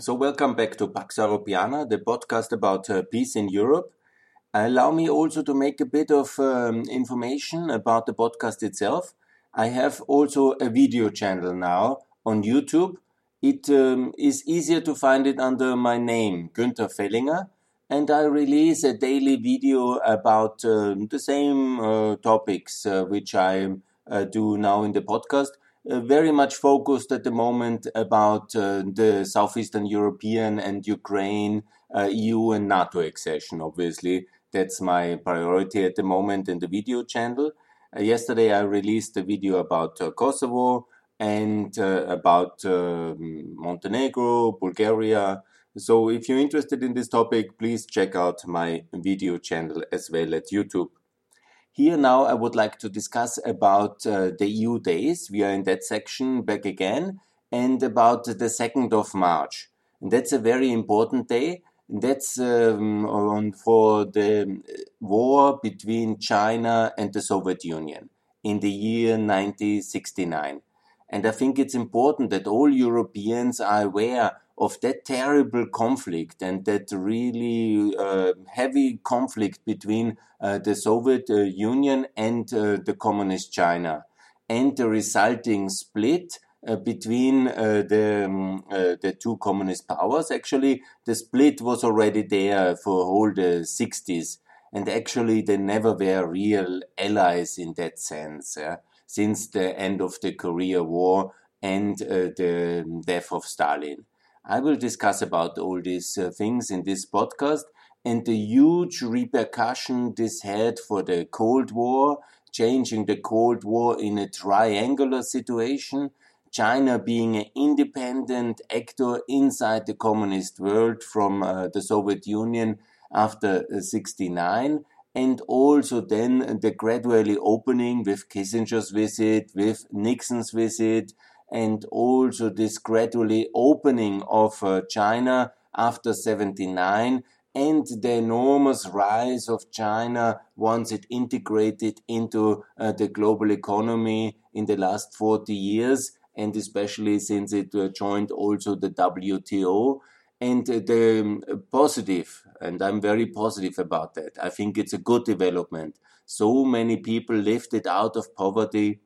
So, welcome back to Pax Europiana, the podcast about uh, peace in Europe. Allow me also to make a bit of um, information about the podcast itself. I have also a video channel now on YouTube. It um, is easier to find it under my name, Günther Fehlinger, and I release a daily video about uh, the same uh, topics uh, which I uh, do now in the podcast very much focused at the moment about uh, the Southeastern European and Ukraine, uh, EU and NATO accession. Obviously, that's my priority at the moment in the video channel. Uh, yesterday, I released a video about uh, Kosovo and uh, about um, Montenegro, Bulgaria. So, if you're interested in this topic, please check out my video channel as well at YouTube. Here now I would like to discuss about uh, the EU days. We are in that section back again and about the 2nd of March. And that's a very important day. That's um, on for the war between China and the Soviet Union in the year 1969. And I think it's important that all Europeans are aware of that terrible conflict and that really uh, heavy conflict between uh, the Soviet uh, Union and uh, the Communist China and the resulting split uh, between uh, the um, the two communist powers. Actually, the split was already there for all the 60s, and actually they never were real allies in that sense. Yeah? Since the end of the Korea War and the death of Stalin. I will discuss about all these uh, things in this podcast and the huge repercussion this had for the Cold War, changing the Cold War in a triangular situation, China being an independent actor inside the communist world from uh, the Soviet Union after uh, 69 and also then the gradually opening with Kissinger's visit, with Nixon's visit, and also this gradually opening of uh, China after 79 and the enormous rise of China once it integrated into uh, the global economy in the last 40 years and especially since it uh, joined also the WTO and uh, the um, positive and I'm very positive about that. I think it's a good development. So many people lifted out of poverty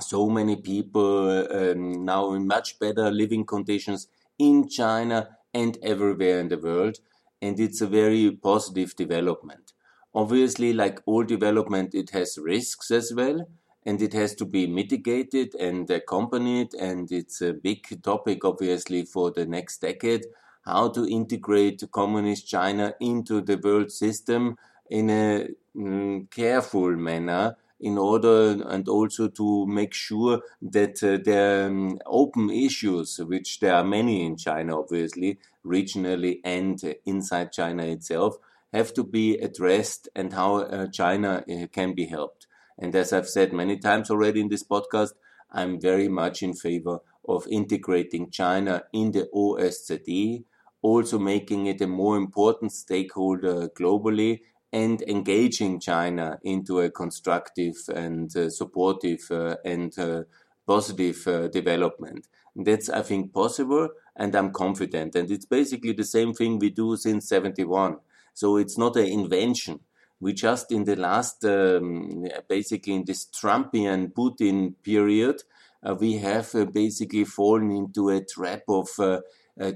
so many people um, now in much better living conditions in China and everywhere in the world. And it's a very positive development. Obviously, like all development, it has risks as well, and it has to be mitigated and accompanied. And it's a big topic, obviously, for the next decade how to integrate communist China into the world system in a mm, careful manner in order and also to make sure that uh, the um, open issues, which there are many in China, obviously, regionally and inside China itself, have to be addressed and how uh, China uh, can be helped. And as I've said many times already in this podcast, I'm very much in favor of integrating China in the OSCE, also making it a more important stakeholder globally and engaging China into a constructive and uh, supportive uh, and uh, positive uh, development. That's, I think, possible, and I'm confident. And it's basically the same thing we do since 71. So it's not an invention. We just, in the last, um, basically in this Trumpian Putin period, uh, we have uh, basically fallen into a trap of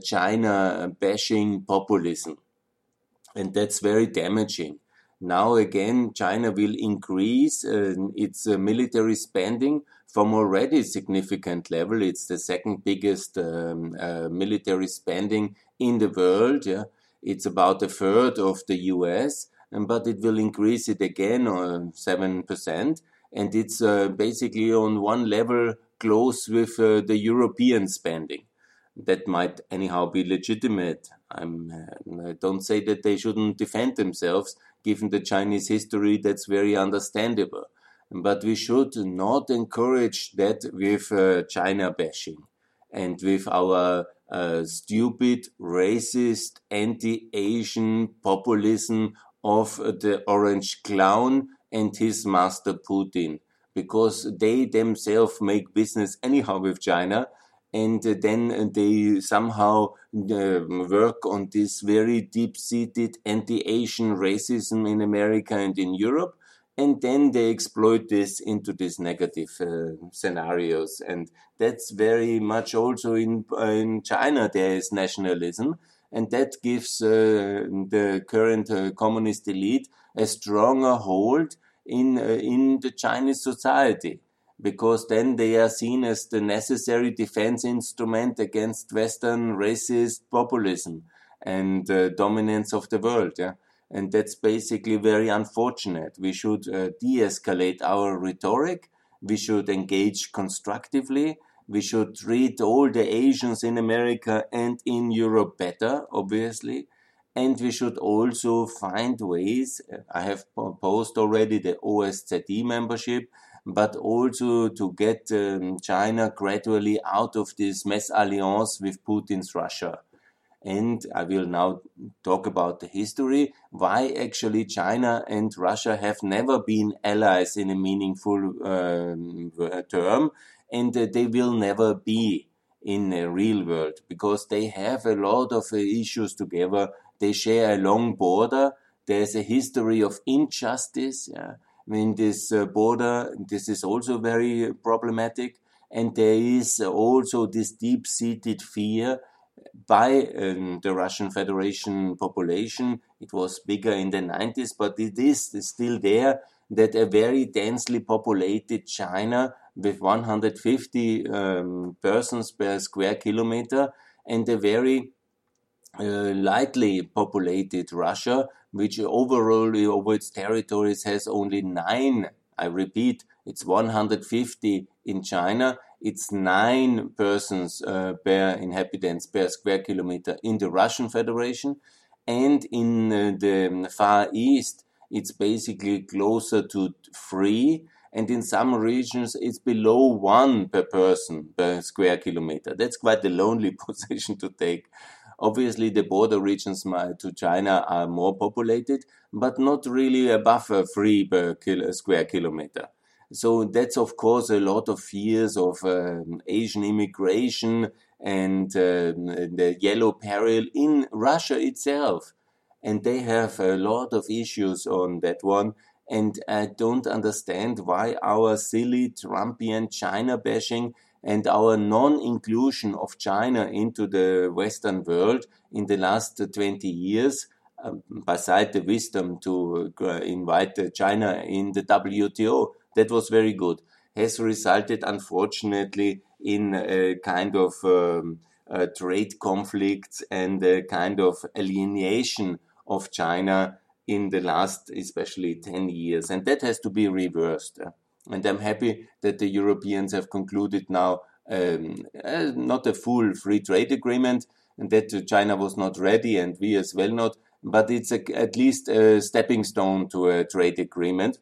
China bashing populism and that's very damaging. Now again, China will increase its uh, military spending from already significant level. It's the second biggest um, uh, military spending in the world. Yeah, it's about a third of the U.S., but it will increase it again seven percent, and it's uh, basically on one level close with uh, the European spending that might anyhow be legitimate. I'm, uh, I don't say that they shouldn't defend themselves. Given the Chinese history, that's very understandable. But we should not encourage that with uh, China bashing and with our uh, stupid, racist, anti-Asian populism of the orange clown and his master Putin, because they themselves make business anyhow with China and uh, then they somehow uh, work on this very deep-seated anti-Asian racism in America and in Europe, and then they exploit this into these negative uh, scenarios, and that's very much also in in China. There is nationalism, and that gives uh, the current uh, communist elite a stronger hold in uh, in the Chinese society because then they are seen as the necessary defense instrument against Western racist populism and uh, dominance of the world. Yeah? And that's basically very unfortunate. We should uh, de escalate our rhetoric. We should engage constructively. We should treat all the Asians in America and in Europe better, obviously. And we should also find ways. I have proposed already the OSZE membership but also to get um, China gradually out of this mésalliance with Putin's Russia. And I will now talk about the history, why actually China and Russia have never been allies in a meaningful um, term, and uh, they will never be in a real world because they have a lot of uh, issues together. They share a long border. There's a history of injustice. Yeah in this uh, border. This is also very problematic. And there is also this deep seated fear by um, the Russian Federation population. It was bigger in the 90s, but it is still there that a very densely populated China with 150 um, persons per square kilometer and a very uh, lightly populated Russia which overall over its territories has only nine. I repeat, it's 150 in China. It's nine persons uh, per inhabitants per square kilometer in the Russian Federation. And in uh, the Far East, it's basically closer to three. And in some regions, it's below one per person per square kilometer. That's quite a lonely position to take. Obviously, the border regions to China are more populated, but not really above a three per kilo, square kilometer. So that's of course a lot of fears of um, Asian immigration and uh, the yellow peril in Russia itself. And they have a lot of issues on that one. And I don't understand why our silly Trumpian China bashing and our non-inclusion of China into the Western world in the last 20 years, um, beside the wisdom to uh, invite China in the WTO, that was very good, has resulted, unfortunately, in a kind of um, trade conflicts and a kind of alienation of China in the last, especially 10 years. And that has to be reversed. And I'm happy that the Europeans have concluded now um, uh, not a full free trade agreement, and that China was not ready, and we as well not. But it's a, at least a stepping stone to a trade agreement,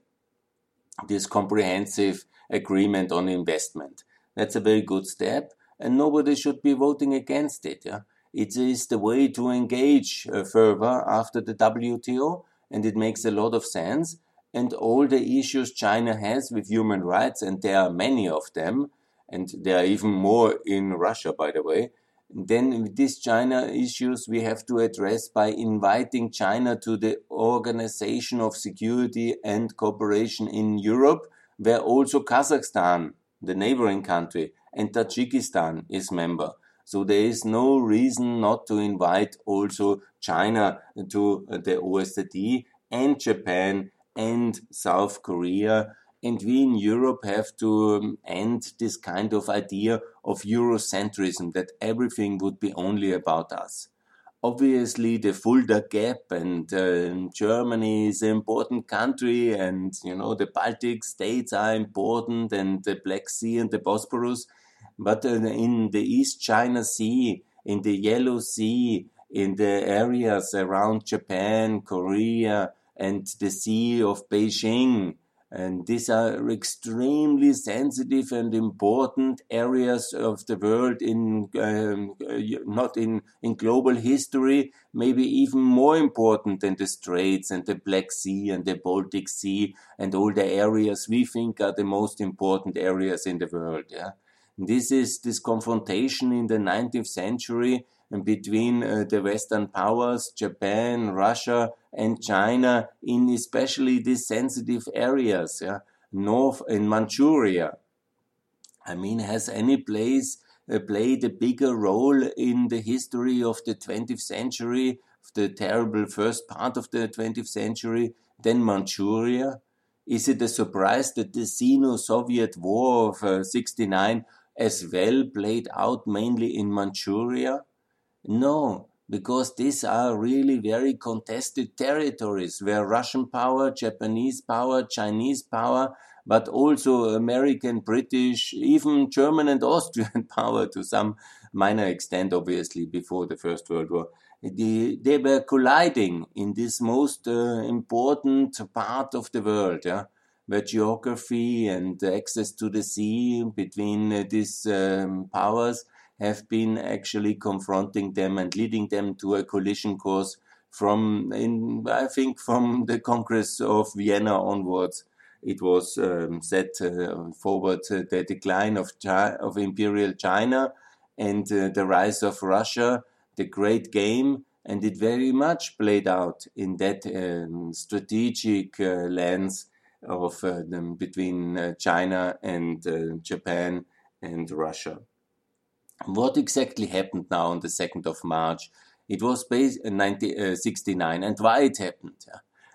this comprehensive agreement on investment. That's a very good step, and nobody should be voting against it. Yeah? It is the way to engage uh, further after the WTO, and it makes a lot of sense and all the issues China has with human rights, and there are many of them, and there are even more in Russia, by the way, then these China issues we have to address by inviting China to the Organization of Security and Cooperation in Europe, where also Kazakhstan, the neighboring country, and Tajikistan is member. So there is no reason not to invite also China to the OSCE and Japan and South Korea. And we in Europe have to um, end this kind of idea of Eurocentrism that everything would be only about us. Obviously, the Fulda Gap and uh, Germany is an important country, and you know the Baltic states are important, and the Black Sea and the Bosporus. But uh, in the East China Sea, in the Yellow Sea, in the areas around Japan, Korea, and the Sea of Beijing. And these are extremely sensitive and important areas of the world in um, not in, in global history, maybe even more important than the Straits and the Black Sea and the Baltic Sea and all the areas we think are the most important areas in the world. Yeah? This is this confrontation in the 19th century between uh, the Western powers, Japan, Russia, and China, in especially these sensitive areas, yeah, north in Manchuria. I mean, has any place uh, played a bigger role in the history of the 20th century, the terrible first part of the 20th century, than Manchuria? Is it a surprise that the Sino-Soviet War of uh, 69 as well played out mainly in Manchuria? No, because these are really very contested territories where Russian power, Japanese power, Chinese power, but also American, British, even German and Austrian power to some minor extent, obviously, before the First World War. They, were colliding in this most uh, important part of the world, yeah, where geography and access to the sea between uh, these um, powers have been actually confronting them and leading them to a collision course from, in, I think, from the Congress of Vienna onwards. It was um, set uh, forward uh, the decline of, of imperial China and uh, the rise of Russia, the great game, and it very much played out in that um, strategic uh, lens of uh, between uh, China and Japan and Russia. What exactly happened now on the 2nd of March? It was based in 1969 and why it happened.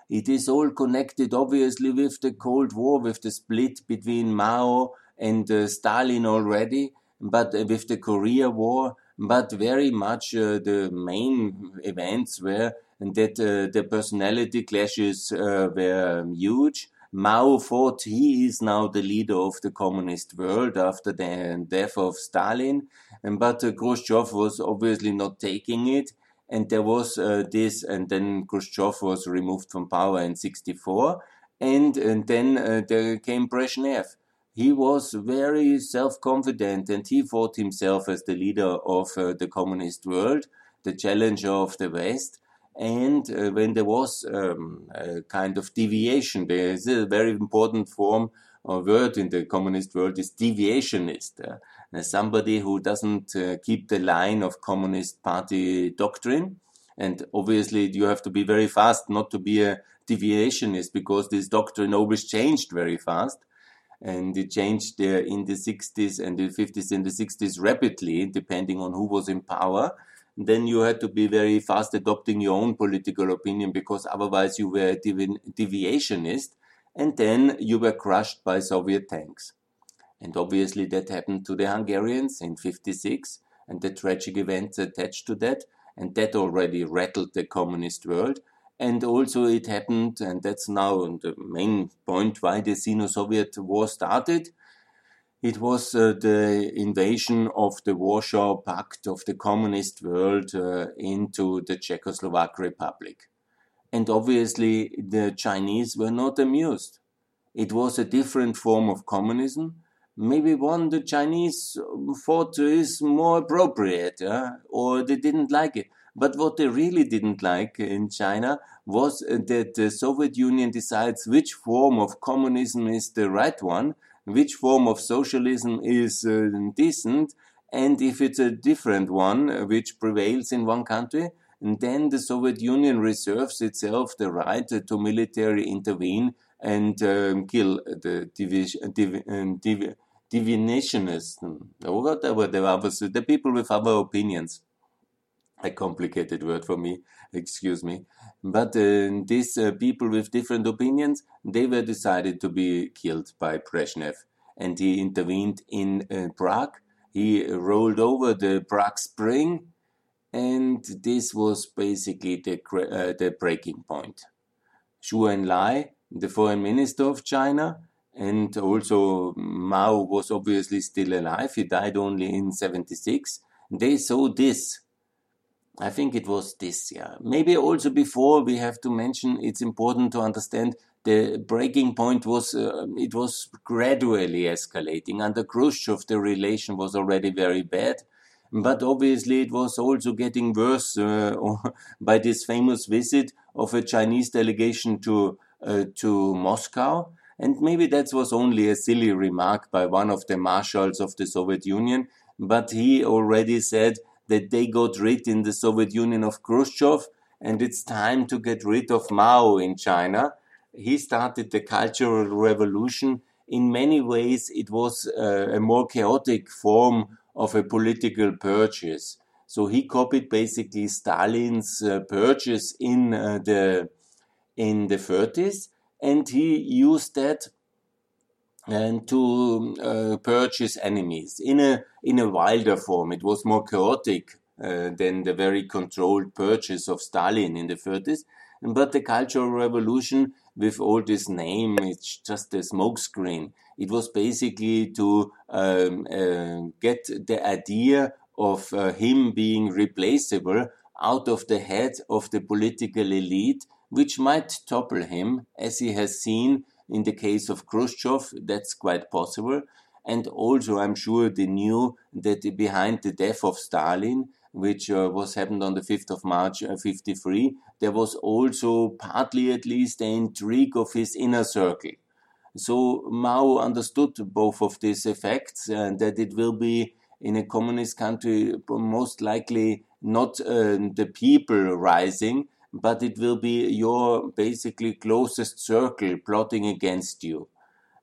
It is all connected obviously with the Cold War, with the split between Mao and uh, Stalin already, but uh, with the Korea War, but very much uh, the main events were that uh, the personality clashes uh, were huge Mao thought he is now the leader of the communist world after the death of Stalin, but uh, Khrushchev was obviously not taking it. And there was uh, this, and then Khrushchev was removed from power in 64. And, and then uh, there came Brezhnev. He was very self confident and he thought himself as the leader of uh, the communist world, the challenger of the West. And uh, when there was um, a kind of deviation, there is a very important form or word in the communist world is deviationist. Uh, somebody who doesn't uh, keep the line of communist party doctrine. And obviously you have to be very fast not to be a deviationist because this doctrine always changed very fast. And it changed uh, in the 60s and the 50s and the 60s rapidly, depending on who was in power then you had to be very fast adopting your own political opinion because otherwise you were a devi deviationist and then you were crushed by Soviet tanks. And obviously that happened to the Hungarians in 56 and the tragic events attached to that. And that already rattled the communist world. And also it happened, and that's now the main point why the Sino-Soviet war started it was uh, the invasion of the Warsaw Pact of the communist world uh, into the Czechoslovak Republic. And obviously, the Chinese were not amused. It was a different form of communism, maybe one the Chinese thought is more appropriate, uh, or they didn't like it. But what they really didn't like in China was that the Soviet Union decides which form of communism is the right one, which form of socialism is uh, decent, and if it's a different one uh, which prevails in one country, then the Soviet Union reserves itself the right to military intervene and um, kill the division, div, um, div, divinationists, or whatever the people with other opinions. A complicated word for me, excuse me. But uh, these uh, people with different opinions, they were decided to be killed by Brezhnev. And he intervened in uh, Prague. He rolled over the Prague Spring. And this was basically the, uh, the breaking point. Zhou Enlai, the foreign minister of China, and also Mao was obviously still alive. He died only in 76. They saw this I think it was this year. Maybe also before we have to mention it's important to understand the breaking point was uh, it was gradually escalating. Under Khrushchev, the relation was already very bad, but obviously it was also getting worse uh, by this famous visit of a Chinese delegation to uh, to Moscow. And maybe that was only a silly remark by one of the marshals of the Soviet Union, but he already said that they got rid in the Soviet Union of Khrushchev and it's time to get rid of Mao in China. He started the Cultural Revolution. In many ways, it was uh, a more chaotic form of a political purchase. So he copied basically Stalin's uh, purchase in uh, the in the 30s, and he used that and to uh, purchase enemies in a in a wilder form. It was more chaotic uh, than the very controlled purchase of Stalin in the 30s. But the Cultural Revolution, with all this name, it's just a smokescreen. It was basically to um, uh, get the idea of uh, him being replaceable out of the head of the political elite, which might topple him, as he has seen in the case of Khrushchev. That's quite possible. And also, I'm sure they knew that behind the death of Stalin, which uh, was happened on the 5th of March uh, 53, there was also partly at least the intrigue of his inner circle. So Mao understood both of these effects and that it will be in a communist country most likely not uh, the people rising, but it will be your basically closest circle plotting against you.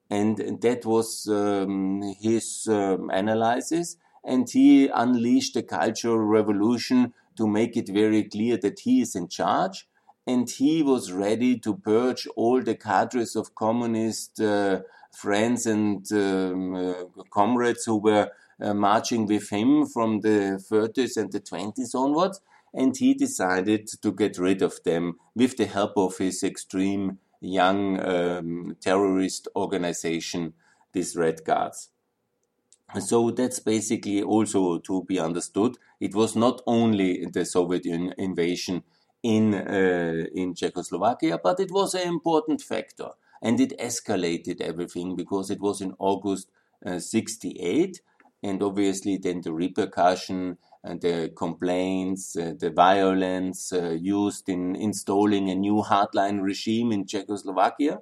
And that was um, his um, analysis. And he unleashed a cultural revolution to make it very clear that he is in charge. And he was ready to purge all the cadres of communist uh, friends and um, uh, comrades who were uh, marching with him from the 30s and the 20s onwards and he decided to get rid of them with the help of his extreme young um, terrorist organization, these Red Guards. So that's basically also to be understood. It was not only the Soviet invasion in uh, in Czechoslovakia, but it was an important factor, and it escalated everything because it was in August uh, '68, and obviously then the repercussion the complaints, uh, the violence uh, used in installing a new hardline regime in Czechoslovakia,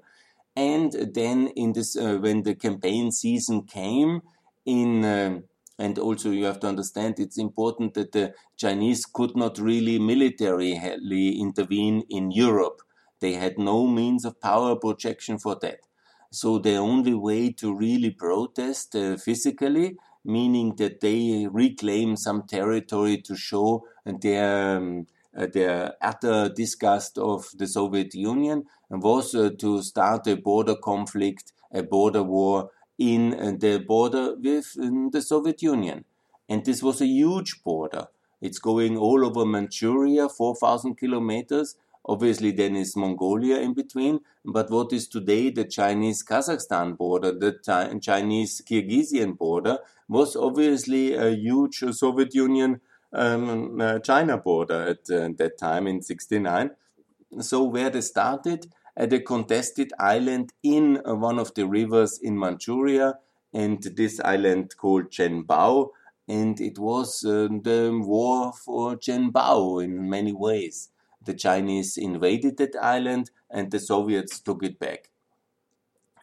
and then in this uh, when the campaign season came in and also you have to understand it's important that the Chinese could not really militarily intervene in Europe. They had no means of power projection for that. So the only way to really protest uh, physically, meaning that they reclaim some territory to show their um, uh, their utter disgust of the Soviet Union, and was uh, to start a border conflict, a border war in uh, the border with the Soviet Union. And this was a huge border. It's going all over Manchuria, 4,000 kilometers. Obviously, then is Mongolia in between. But what is today the Chinese Kazakhstan border, the Chinese Kyrgyzstan border, was obviously a huge Soviet Union um, uh, China border at uh, that time in 69. So, where they started, at a contested island in uh, one of the rivers in Manchuria, and this island called Zhenbao, and it was uh, the war for Zhenbao in many ways. The Chinese invaded that island, and the Soviets took it back.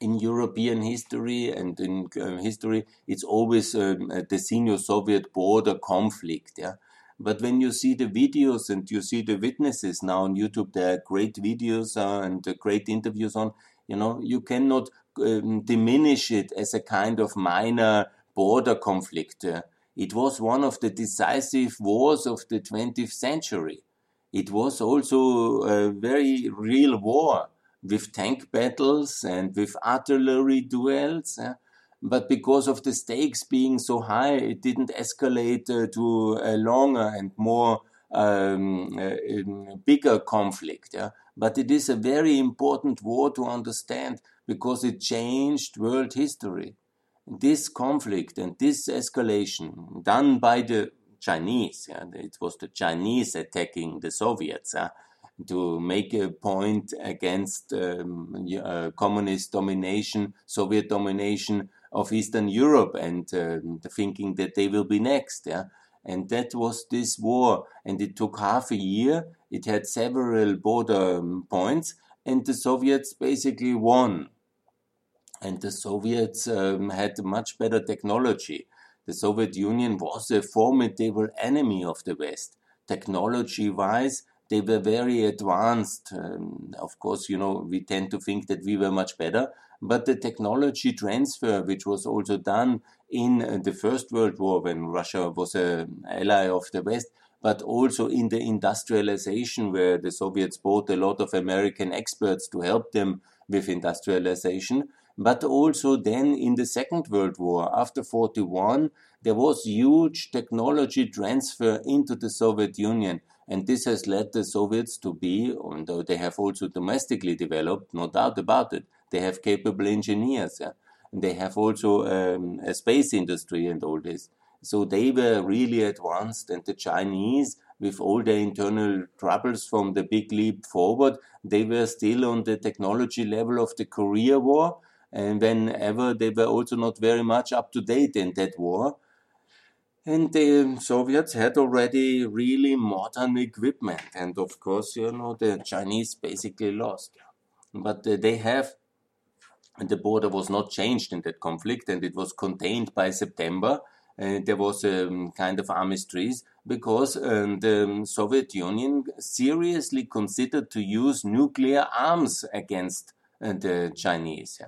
In European history and in uh, history, it's always um, the Sino-Soviet border conflict. Yeah, but when you see the videos and you see the witnesses now on YouTube, there are great videos uh, and uh, great interviews on, you know, you cannot um, diminish it as a kind of minor border conflict. Uh, it was one of the decisive wars of the 20th century. It was also a very real war with tank battles and with artillery duels. But because of the stakes being so high, it didn't escalate uh, to a longer and more um, uh, bigger conflict. Yeah? But it is a very important war to understand because it changed world history. This conflict and this escalation done by the Chinese, it was the Chinese attacking the Soviets. To make a point against um, uh, communist domination, Soviet domination of Eastern Europe and uh, thinking that they will be next. Yeah. And that was this war. And it took half a year. It had several border um, points. And the Soviets basically won. and the Soviets um, had much better technology. The Soviet Union was a formidable enemy of the West. Technology wise, they were very advanced. Um, of course, you know, we tend to think that we were much better, but the technology transfer, which was also done in uh, the First World War when Russia was an ally of the West, but also in the industrialization where the Soviets brought a lot of American experts to help them with industrialization. But also then in the Second World War, after 41, there was huge technology transfer into the Soviet Union. And this has led the Soviets to be, although they have also domestically developed, no doubt about it, they have capable engineers. Yeah? And they have also um, a space industry and all this. So they were really advanced, and the Chinese, with all their internal troubles from the big leap forward, they were still on the technology level of the Korea War. And whenever they were also not very much up to date in that war. And the Soviets had already really modern equipment. And of course, you know, the Chinese basically lost. But they have, the border was not changed in that conflict and it was contained by September uh, there was a um, kind of armistice because um, the Soviet Union seriously considered to use nuclear arms against uh, the Chinese.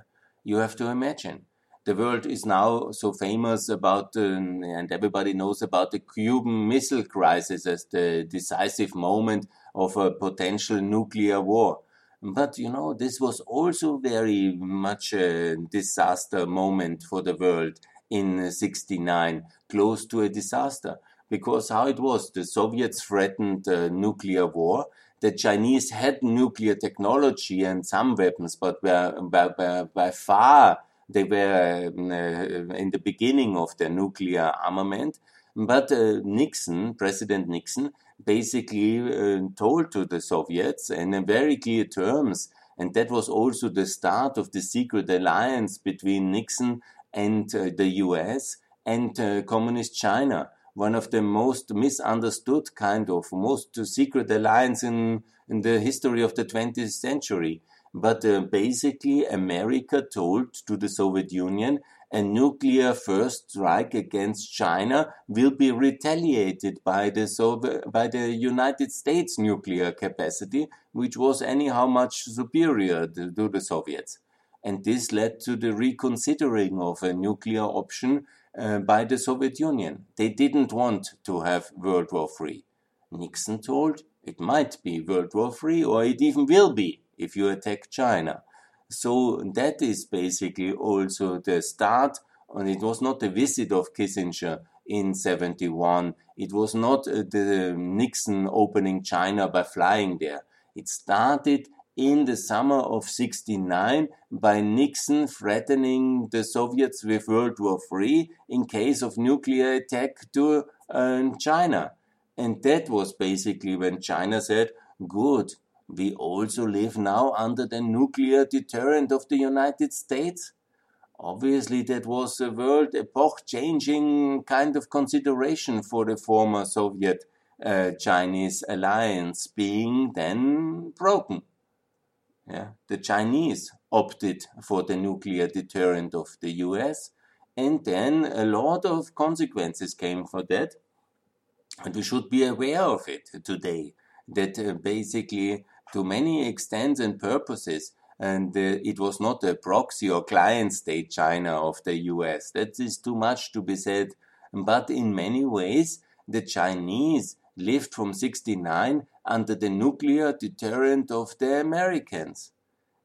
You have to imagine. The world is now so famous about, um, and everybody knows about the Cuban Missile Crisis as the decisive moment of a potential nuclear war. But you know, this was also very much a disaster moment for the world in 69, close to a disaster. Because how it was, the Soviets threatened nuclear war. The Chinese had nuclear technology and some weapons, but by, by, by far they were um, uh, in the beginning of their nuclear armament. But uh, Nixon, President Nixon, basically uh, told to the Soviets in very clear terms, and that was also the start of the secret alliance between Nixon and uh, the US and uh, communist China, one of the most misunderstood kind of most secret alliance in, in the history of the 20th century. But uh, basically, America told to the Soviet Union a nuclear first strike against China will be retaliated by the Soviet, by the United States nuclear capacity, which was anyhow much superior to, to the Soviets and this led to the reconsidering of a nuclear option uh, by the Soviet Union. They didn't want to have World War III. Nixon told it might be World War III, or it even will be if you attack China. So that is basically also the start, and it was not the visit of Kissinger in 71. It was not uh, the Nixon opening China by flying there. It started in the summer of 69 by Nixon threatening the Soviets with World War III in case of nuclear attack to uh, China. And that was basically when China said, good, we also live now under the nuclear deterrent of the United States. Obviously, that was a world epoch changing kind of consideration for the former Soviet uh, Chinese alliance being then broken. Yeah. The Chinese opted for the nuclear deterrent of the US, and then a lot of consequences came for that. And we should be aware of it today, that uh, basically, to many extents and purposes, and uh, it was not a proxy or client state China of the US. That is too much to be said. But in many ways, the Chinese lived from 69 under the nuclear deterrent of the Americans.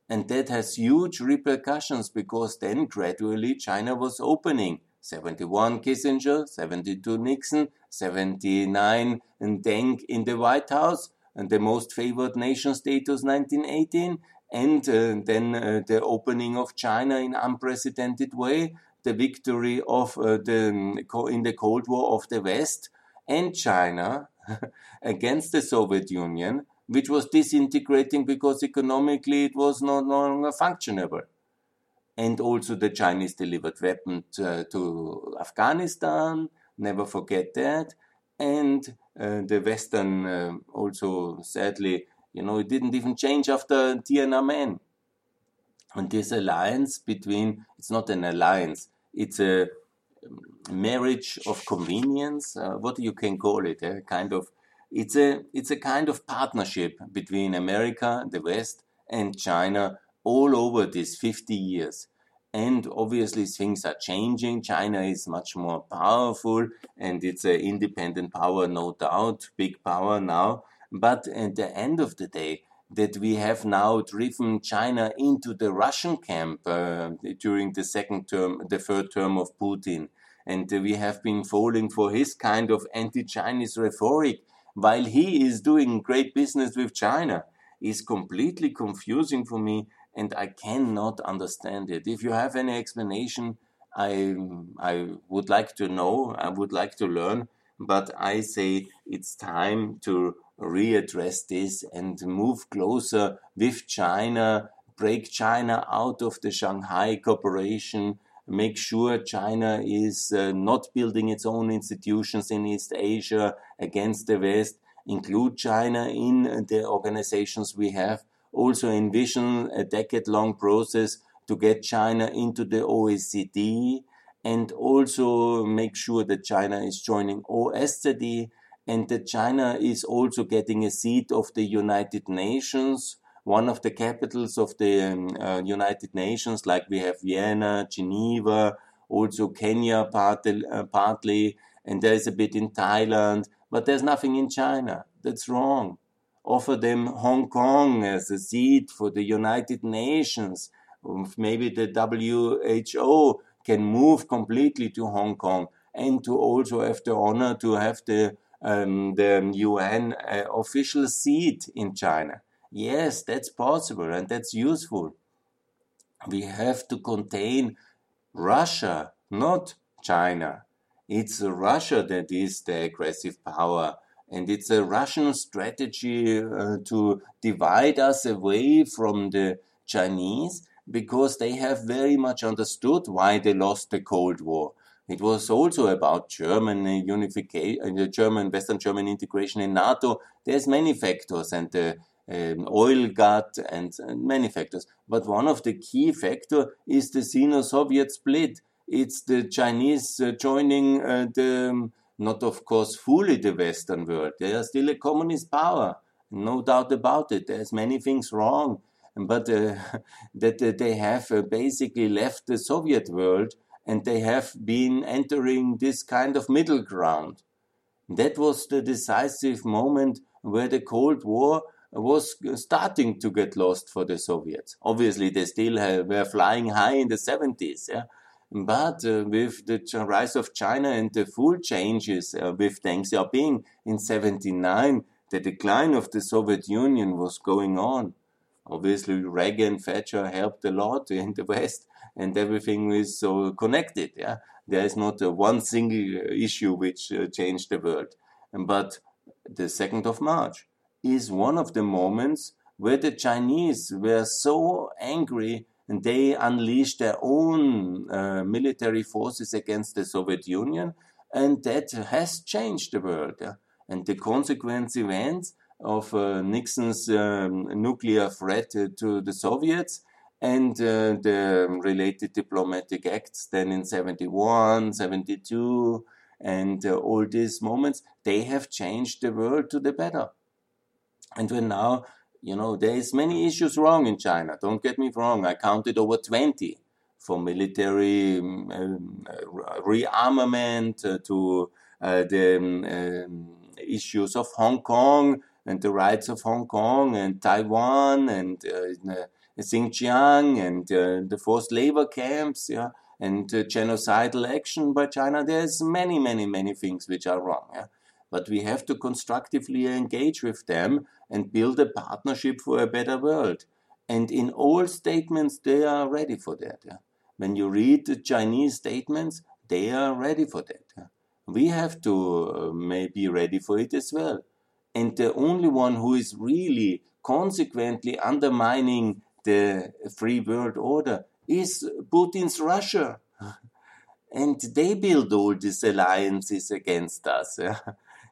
And that has huge repercussions because then gradually China was opening. 71 Kissinger, 72 Nixon, 79 Deng in the White House, and the most favored nation status 1918, and uh, then uh, the opening of China in unprecedented way, the victory of uh, the in the Cold War of the West, and China against the Soviet Union, which was disintegrating because economically it was no, longer functionable. And also the Chinese delivered weapons uh, to Afghanistan, never forget that. And uh, the Western uh, also, sadly, you know, it didn't even change after Tiananmen. And this alliance between, it's not an alliance, it's a marriage of convenience, uh, what you can call it, a kind of, it's a, it's a kind of partnership between America, the West, and China all over these 50 years. And obviously things are changing. China is much more powerful and it's an independent power, no doubt, big power now. But at the end of the day, that we have now driven China into the Russian camp uh, during the second term, the third term of Putin. And we have been falling for his kind of anti Chinese rhetoric while he is doing great business with China is completely confusing for me and I cannot understand it. If you have any explanation, I I would like to know. I would like to learn. But I say it's time to readdress this and move closer with China, break China out of the Shanghai Cooperation, make sure China is uh, not building its own institutions in East Asia against the West, include China in the organizations we have also envision a decade long process to get China into the OECD and also make sure that China is joining OSCE and that China is also getting a seat of the United Nations, one of the capitals of the um, uh, United Nations, like we have Vienna, Geneva, also Kenya partly, uh, partly, and there is a bit in Thailand, but there's nothing in China. That's wrong offer them Hong Kong as a seat for the United Nations. Maybe the WHO can move completely to Hong Kong and to also have the honor to have the um, the UN uh, official seat in China. Yes, that's possible and that's useful. We have to contain Russia, not China. It's Russia that is the aggressive power and it's a Russian strategy uh, to divide us away from the Chinese because they have very much understood why they lost the Cold War. It was also about German unification, uh, German Western German integration in NATO. There's many factors, and the um, oil gut and, and, many factors. But one of the key factor is the Sino-Soviet split. It's the Chinese uh, joining uh, the um, not of course fully the Western world. They are still a communist power, no doubt about it. There's many things wrong, but uh, that uh, they have uh, basically left the Soviet world and they have been entering this kind of middle ground. That was the decisive moment where the Cold War was starting to get lost for the Soviets. Obviously, they still have, were flying high in the 70s, yeah, but uh, with the rise of China and the full changes uh, with Deng Xiaoping in 79, the decline of the Soviet Union was going on. Obviously, Reagan, Thatcher helped a lot in the West, and everything is so connected. Yeah, there is not one single issue which uh, changed the world. But the 2nd of March is one of the moments where the Chinese were so angry and they unleashed their own uh, military forces against the Soviet Union, and that has changed the world. Yeah? And the consequence events of uh, Nixon's um, nuclear threat to the Soviets and uh, the related diplomatic acts then in 71, 72, and uh, all these moments, they have changed the world to the better. And we're now you know, there is many issues wrong in China. Don't get me wrong. I counted over 20 from military um, um rearmament uh, to uh, the um, um, issues of Hong Kong and the rights of Hong Kong and Taiwan and uh, Xinjiang and uh, the forced labor camps, yeah, and genocidal action by China. There's many, many, many things which are wrong. Yeah? but we have to constructively engage with them and build a partnership for a better world. And in all statements, they are ready for that. Yeah? When you read the Chinese statements, they are ready for that. Yeah? We have to uh, maybe ready for it as well. And the only one who is really consequently undermining the free world order is Putin's Russia. and they build all these alliances against us.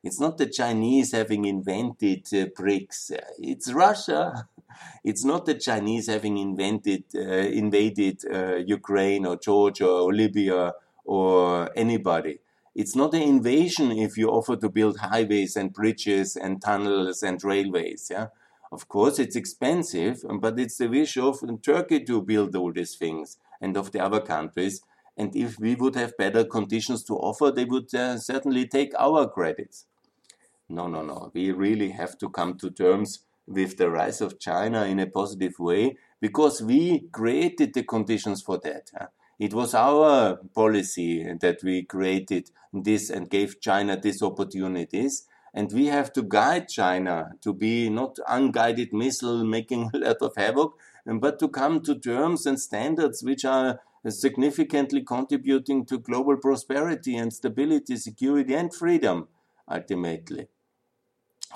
It's not the Chinese having invented uh, BRICS. It's Russia. it's not the Chinese having invented, uh, invaded uh, Ukraine or Georgia or Libya or anybody. It's not an invasion if you offer to build highways and bridges and tunnels and railways. Yeah, of course it's expensive, but it's the wish of Turkey to build all these things and of the other countries. And if we would have better conditions to offer, they would uh, certainly take our credits. No, no, no. We really have to come to terms with the rise of China in a positive way because we created the conditions for that. It was our policy that we created this and gave China these opportunities. And we have to guide China to be not unguided missile making a lot of havoc, but to come to terms and standards which are significantly contributing to global prosperity and stability, security, and freedom, ultimately.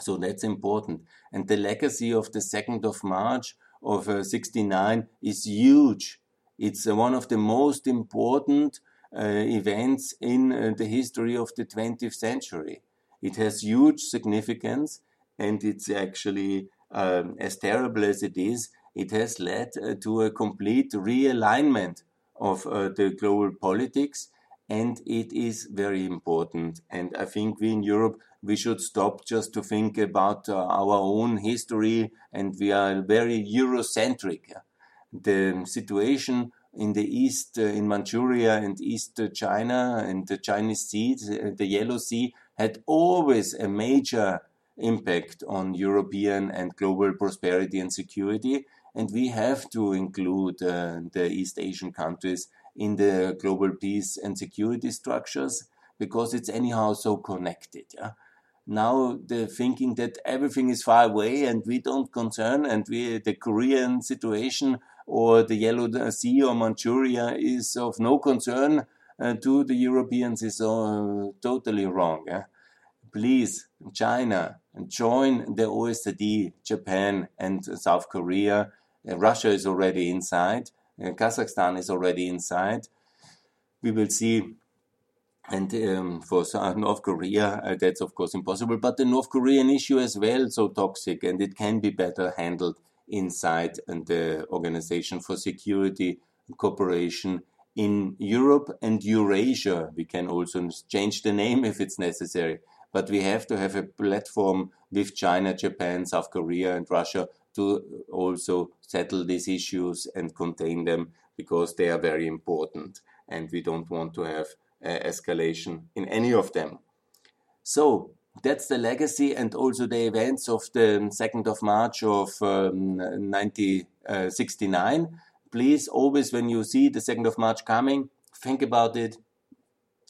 So that's important. And the legacy of the 2nd of March of uh, 69 is huge. It's uh, one of the most important uh, events in uh, the history of the 20th century. It has huge significance and it's actually, um, as terrible as it is, it has led uh, to a complete realignment of uh, the global politics and it is very important. And I think we in Europe we should stop just to think about uh, our own history and we are very Eurocentric. The situation in the east, uh, in Manchuria and East China and the Chinese Sea, the Yellow Sea, had always a major impact on European and global prosperity and security. And we have to include uh, the East Asian countries in the global peace and security structures because it's anyhow so connected. Yeah? now the thinking that everything is far away and we don't concern and we the Korean situation or the Yellow Sea or Manchuria is of no concern to the Europeans is uh, totally wrong. Yeah? Please, China, join the OSCE, Japan and South Korea. Uh, Russia is already inside. Uh, Kazakhstan is already inside. We will see and um, for North Korea, uh, that's of course impossible. But the North Korean issue as well, so toxic, and it can be better handled inside the Organization for Security Cooperation in Europe and Eurasia. We can also change the name if it's necessary. But we have to have a platform with China, Japan, South Korea, and Russia to also settle these issues and contain them because they are very important. And we don't want to have uh, escalation in any of them. So that's the legacy and also the events of the 2nd of March of um, 1969. Please, always when you see the 2nd of March coming, think about it,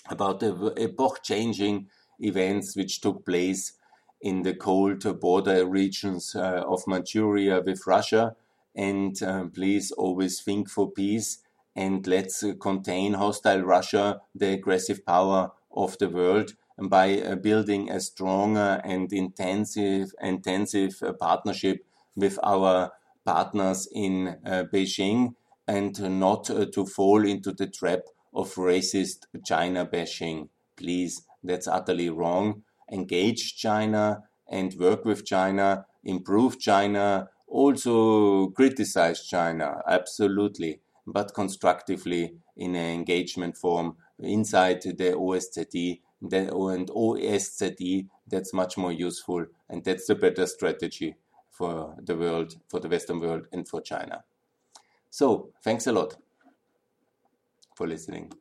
about the epoch changing events which took place in the cold border regions uh, of Manchuria with Russia. And uh, please always think for peace and let's uh, contain hostile Russia, the aggressive power of the world, by uh, building a stronger and intensive, intensive uh, partnership with our partners in uh, Beijing and not uh, to fall into the trap of racist China bashing. Please, that's utterly wrong. Engage China and work with China, improve China, also criticize China, absolutely but constructively in an engagement form inside the OSCE and OSCE. That's much more useful, and that's the better strategy for the world, for the Western world, and for China. So, thanks a lot for listening.